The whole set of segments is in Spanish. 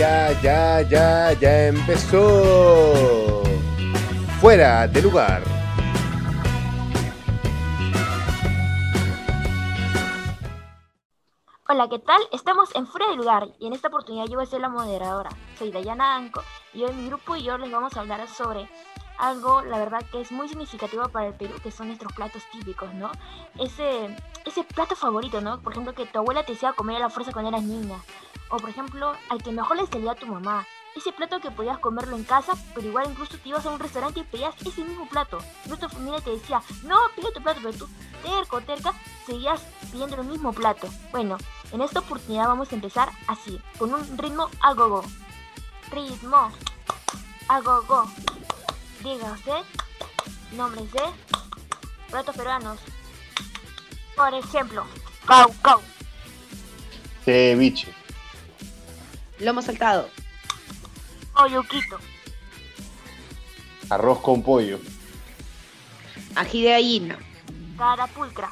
ya, ya, ya, ya empezó. Fuera de lugar. Hola, ¿qué tal? Estamos en Fuera de Lugar y en esta oportunidad yo voy a ser la moderadora. Soy Dayana Anco y hoy mi grupo y yo les vamos a hablar sobre algo, la verdad, que es muy significativo para el Perú, que son nuestros platos típicos, ¿no? Ese, ese plato favorito, ¿no? Por ejemplo, que tu abuela te hacía comer a la fuerza cuando eras niña. O, por ejemplo, al que mejor le salía a tu mamá. Ese plato que podías comerlo en casa, pero igual incluso te ibas a un restaurante y pedías ese mismo plato. Tu familia te decía, no, pide tu plato, pero tú, terco, terca, seguías pidiendo el mismo plato. Bueno, en esta oportunidad vamos a empezar así, con un ritmo a go-go. Ritmo a. Diga usted nombres de platos peruanos. Por ejemplo, cau cau, Ceviche. Lomo saltado, oyuquito, Arroz con pollo. ají de gallina, carapulcra,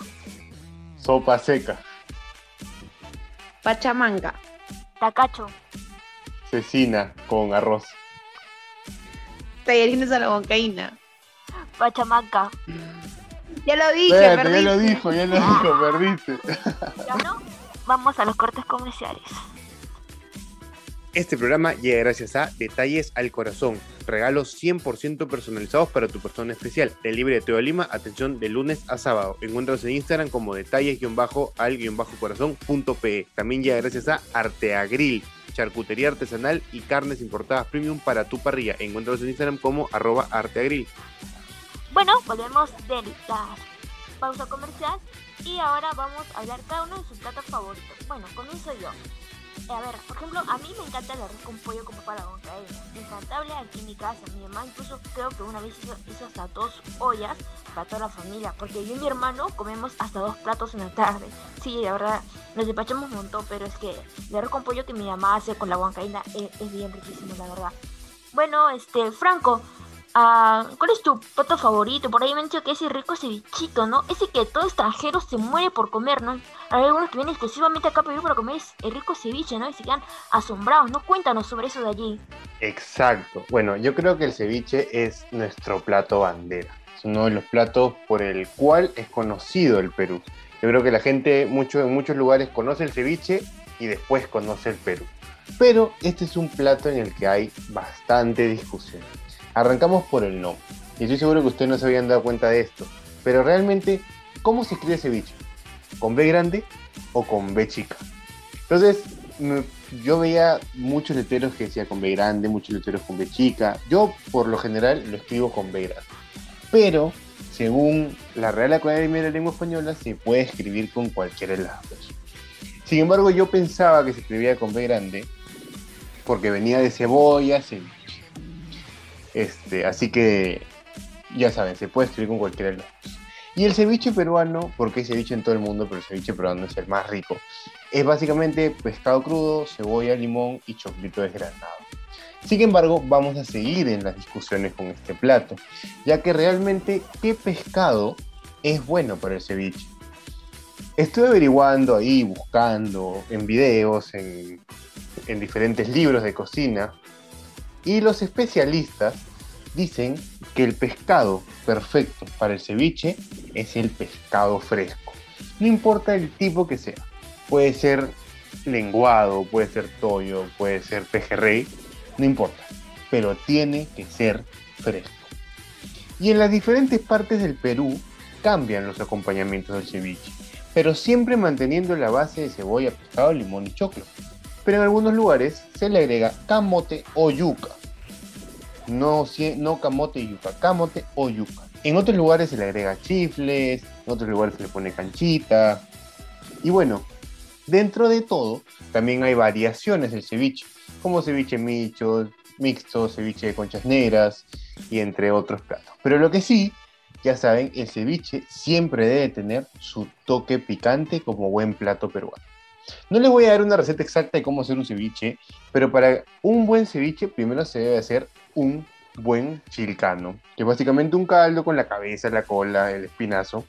Sopa seca. pachamanga, tacacho, Cecina con arroz. tallarines a la huancaína. pachamanca. Ya lo dije, Espérate, ya lo dijo, ya lo dijo, perdiste. ¿Ya no? Vamos a los cortes comerciales. Este programa llega gracias a Detalles al Corazón, regalos 100% personalizados para tu persona especial. Delivery de Teo Lima, atención de lunes a sábado. Encuéntranos en Instagram como detalles-al-corazón.pe. También llega gracias a Arteagril, charcutería artesanal y carnes importadas premium para tu parrilla. Encuéntranos en Instagram como arroba arteagril. Bueno, volvemos de la pausa comercial y ahora vamos a hablar cada uno de sus platos favoritos. Bueno, comienzo yo. Eh, A ver, por ejemplo, a mí me encanta el arroz con pollo como para la boncaína. Infantable aquí en mi casa. Mi mamá incluso creo que una vez hizo, hasta dos ollas para toda la familia. Porque yo y mi hermano comemos hasta dos platos en la tarde. Sí, la verdad, nos despachamos un montón, pero es que el arroz con pollo que mi mamá hace con la huancaína es, es bien riquísimo, la verdad. Bueno, este, Franco, Ah, ¿Cuál es tu plato favorito? Por ahí me han dicho que ese rico cevichito, ¿no? Ese que todo extranjero se muere por comer, ¿no? Hay algunos que vienen exclusivamente acá a Perú para comer el rico ceviche, ¿no? Y se quedan asombrados, ¿no? Cuéntanos sobre eso de allí. Exacto. Bueno, yo creo que el ceviche es nuestro plato bandera. Es uno de los platos por el cual es conocido el Perú. Yo creo que la gente mucho, en muchos lugares conoce el ceviche y después conoce el Perú. Pero este es un plato en el que hay bastante discusión. Arrancamos por el nombre. Y estoy seguro que ustedes no se habían dado cuenta de esto. Pero realmente, ¿cómo se escribe ceviche? ¿Con B grande o con B chica? Entonces, yo veía muchos letreros que decía con B grande, muchos letreros con B chica. Yo, por lo general, lo escribo con B grande. Pero, según la Real Academia de la Lengua Española, se puede escribir con cualquiera de. Sin embargo, yo pensaba que se escribía con B grande porque venía de cebolla, ceviche. Este, así que, ya saben, se puede escribir con cualquiera de los. Y el ceviche peruano, porque hay ceviche en todo el mundo, pero el ceviche peruano es el más rico, es básicamente pescado crudo, cebolla, limón y choclito desgranado. Sin embargo, vamos a seguir en las discusiones con este plato, ya que realmente, ¿qué pescado es bueno para el ceviche? Estuve averiguando ahí, buscando en videos, en, en diferentes libros de cocina, y los especialistas dicen que el pescado perfecto para el ceviche es el pescado fresco. No importa el tipo que sea. Puede ser lenguado, puede ser toyo, puede ser pejerrey, no importa. Pero tiene que ser fresco. Y en las diferentes partes del Perú cambian los acompañamientos del ceviche, pero siempre manteniendo la base de cebolla, pescado, limón y choclo. Pero en algunos lugares se le agrega camote o yuca. No, no camote y yuca, camote o yuca. En otros lugares se le agrega chifles, en otros lugares se le pone canchita. Y bueno, dentro de todo, también hay variaciones del ceviche, como ceviche micho, mixto, ceviche de conchas negras y entre otros platos. Pero lo que sí, ya saben, el ceviche siempre debe tener su toque picante como buen plato peruano. No les voy a dar una receta exacta de cómo hacer un ceviche, pero para un buen ceviche primero se debe hacer un buen chilcano, que es básicamente un caldo con la cabeza, la cola, el espinazo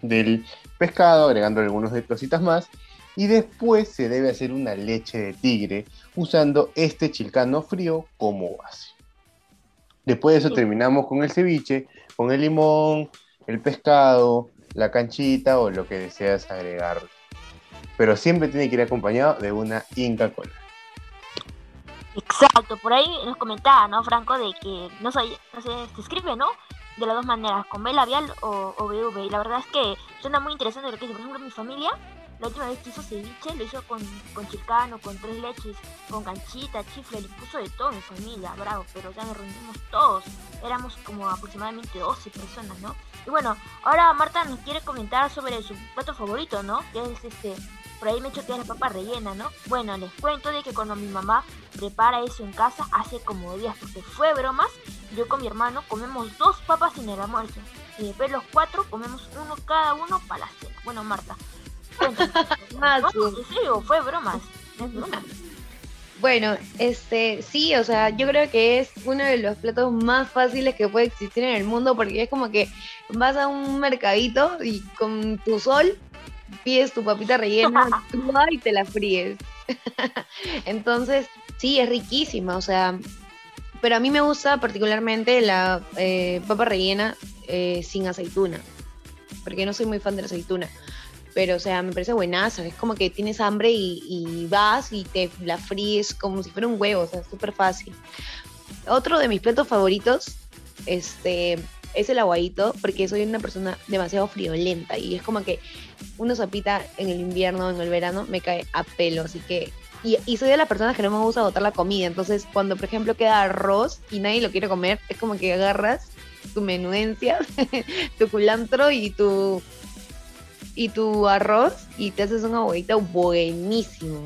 del pescado, agregando algunas de cositas más, y después se debe hacer una leche de tigre usando este chilcano frío como base. Después de eso terminamos con el ceviche, con el limón, el pescado, la canchita o lo que deseas agregar. Pero siempre tiene que ir acompañado de una Inca Cola. Exacto, por ahí nos comentaba, ¿no, Franco? De que no, sé, no sé, se escribe, ¿no? De las dos maneras, con B labial o, o BV. Y la verdad es que suena muy interesante lo que dice. Por ejemplo, mi familia, la última vez que hizo ceviche, lo hizo con, con chilcano, con tres leches, con canchita, chifle, le puso de todo mi familia, bravo. Pero ya nos reunimos todos. Éramos como aproximadamente 12 personas, ¿no? Y bueno, ahora Marta nos quiere comentar sobre su plato favorito, ¿no? Que es este por ahí me que es la papa rellena, ¿no? Bueno, les cuento de que cuando mi mamá prepara eso en casa hace como días, porque fue bromas, yo con mi hermano comemos dos papas en el almuerzo. Y después los cuatro comemos uno cada uno para la cena. Bueno, Marta, cuéntame. No, en serio, fue bromas. Es broma. Bueno, este, sí, o sea, yo creo que es uno de los platos más fáciles que puede existir en el mundo porque es como que vas a un mercadito y con tu sol pides tu papita rellena y te la fríes. Entonces, sí, es riquísima, o sea, pero a mí me gusta particularmente la eh, papa rellena eh, sin aceituna, porque no soy muy fan de la aceituna. Pero, o sea, me parece buenaza. Es como que tienes hambre y, y vas y te la fríes como si fuera un huevo, o sea, súper fácil. Otro de mis platos favoritos este, es el aguadito, porque soy una persona demasiado friolenta y es como que una sopita en el invierno, en el verano, me cae a pelo. Así que. Y, y soy de las personas que no me gusta botar la comida. Entonces, cuando, por ejemplo, queda arroz y nadie lo quiere comer, es como que agarras tu menudencia, tu culantro y tu y tu arroz y te haces un aguadito buenísimo.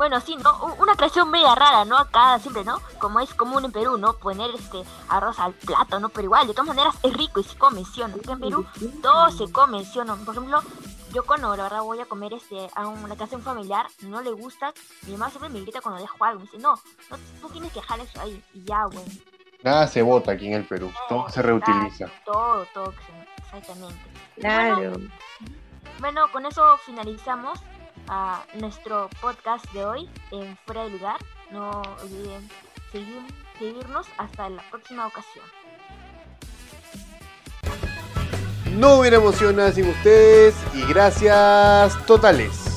Bueno, sí, ¿no? Una creación media rara, ¿no? Acá siempre, ¿no? Como es común en Perú, ¿no? Poner este arroz al plato, ¿no? Pero igual, de todas maneras, es rico y se come, ¿sí o no? Acá en Perú todo se come, ¿sí o no? Por ejemplo, yo cuando la verdad voy a comer este a una casa familiar, no le gusta, mi mamá siempre me grita cuando dejo algo, me dice, no, no tú tienes que dejar eso ahí, y ya, güey. Nada se bota aquí en el Perú, todo se reutiliza. Todo, todo, exactamente. Claro. Bueno, con eso finalizamos ah, nuestro podcast de hoy en Fuera de Lugar. No olviden seguir, seguirnos hasta la próxima ocasión. No hubiera emocionado sin ustedes y gracias totales.